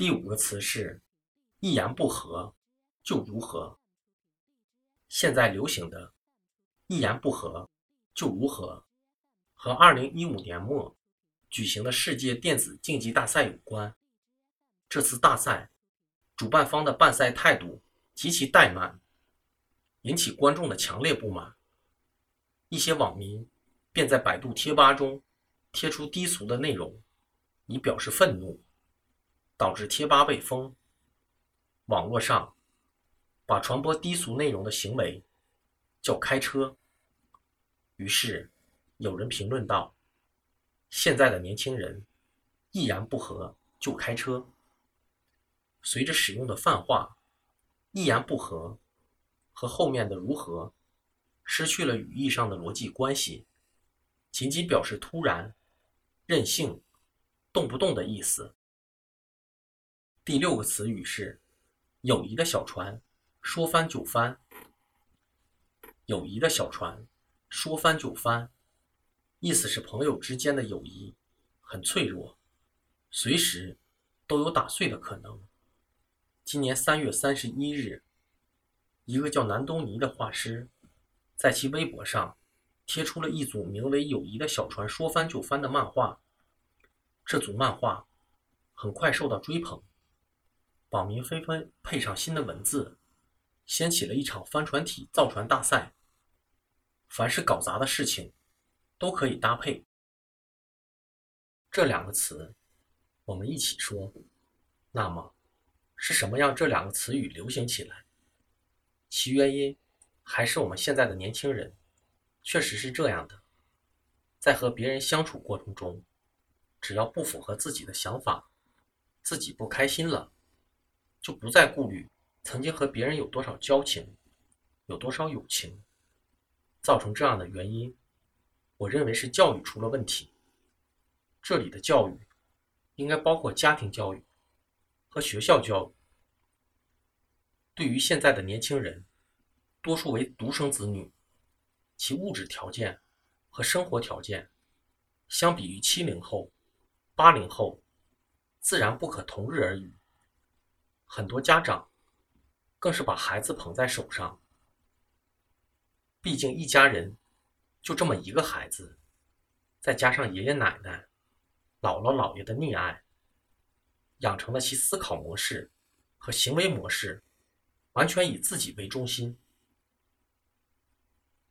第五个词是“一言不合就如何”。现在流行的“一言不合就如何”和2015年末举行的世界电子竞技大赛有关。这次大赛主办方的办赛态度极其怠慢，引起观众的强烈不满。一些网民便在百度贴吧中贴出低俗的内容，以表示愤怒。导致贴吧被封。网络上把传播低俗内容的行为叫开车。于是有人评论道：“现在的年轻人一言不合就开车。”随着使用的泛化，“一言不合”和后面的“如何”失去了语义上的逻辑关系，仅仅表示突然、任性、动不动的意思。第六个词语是“友谊的小船说翻就翻”。友谊的小船说翻就翻，意思是朋友之间的友谊很脆弱，随时都有打碎的可能。今年三月三十一日，一个叫南东尼的画师在其微博上贴出了一组名为《友谊的小船说翻就翻》的漫画。这组漫画很快受到追捧。网民纷纷配上新的文字，掀起了一场帆船体造船大赛。凡是搞砸的事情，都可以搭配这两个词。我们一起说。那么，是什么让这两个词语流行起来？其原因还是我们现在的年轻人，确实是这样的，在和别人相处过程中，只要不符合自己的想法，自己不开心了。就不再顾虑曾经和别人有多少交情，有多少友情，造成这样的原因，我认为是教育出了问题。这里的教育应该包括家庭教育和学校教育。对于现在的年轻人，多数为独生子女，其物质条件和生活条件，相比于七零后、八零后，自然不可同日而语。很多家长更是把孩子捧在手上，毕竟一家人就这么一个孩子，再加上爷爷奶奶、姥姥姥爷的溺爱，养成了其思考模式和行为模式完全以自己为中心。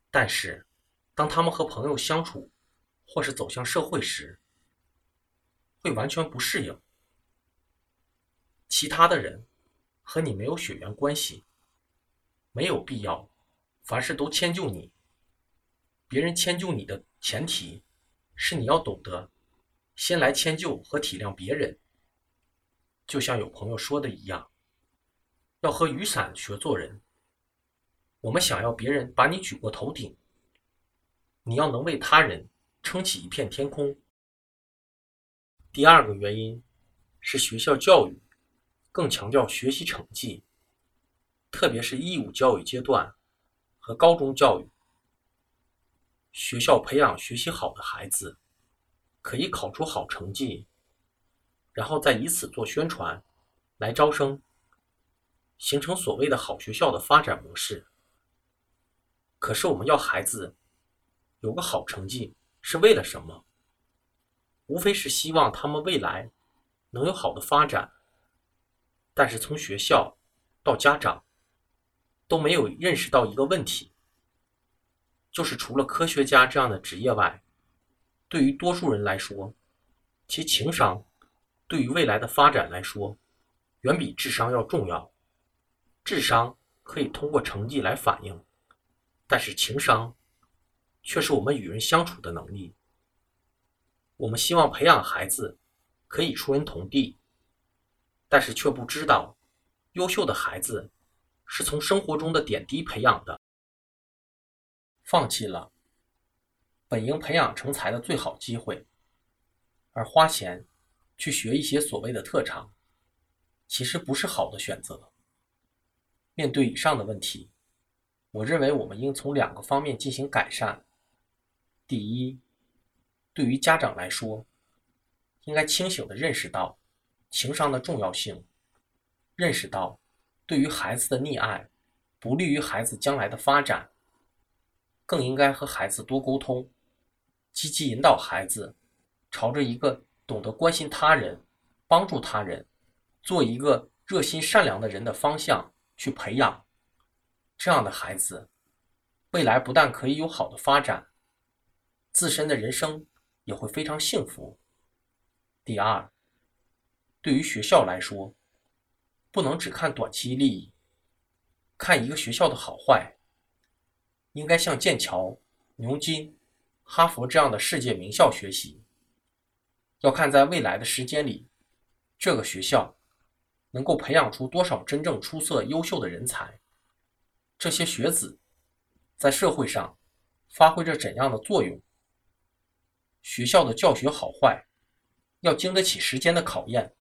但是，当他们和朋友相处或是走向社会时，会完全不适应其他的人。和你没有血缘关系，没有必要，凡事都迁就你。别人迁就你的前提，是你要懂得先来迁就和体谅别人。就像有朋友说的一样，要和雨伞学做人。我们想要别人把你举过头顶，你要能为他人撑起一片天空。第二个原因是学校教育。更强调学习成绩，特别是义务教育阶段和高中教育。学校培养学习好的孩子，可以考出好成绩，然后再以此做宣传，来招生，形成所谓的好学校的发展模式。可是我们要孩子有个好成绩是为了什么？无非是希望他们未来能有好的发展。但是从学校到家长都没有认识到一个问题，就是除了科学家这样的职业外，对于多数人来说，其情商对于未来的发展来说，远比智商要重要。智商可以通过成绩来反映，但是情商却是我们与人相处的能力。我们希望培养孩子可以出人头地。但是却不知道，优秀的孩子是从生活中的点滴培养的。放弃了本应培养成才的最好机会，而花钱去学一些所谓的特长，其实不是好的选择。面对以上的问题，我认为我们应从两个方面进行改善。第一，对于家长来说，应该清醒地认识到。情商的重要性，认识到对于孩子的溺爱不利于孩子将来的发展，更应该和孩子多沟通，积极引导孩子朝着一个懂得关心他人、帮助他人、做一个热心善良的人的方向去培养。这样的孩子，未来不但可以有好的发展，自身的人生也会非常幸福。第二，对于学校来说，不能只看短期利益，看一个学校的好坏，应该向剑桥、牛津、哈佛这样的世界名校学习。要看在未来的时间里，这个学校能够培养出多少真正出色、优秀的人才。这些学子在社会上发挥着怎样的作用？学校的教学好坏要经得起时间的考验。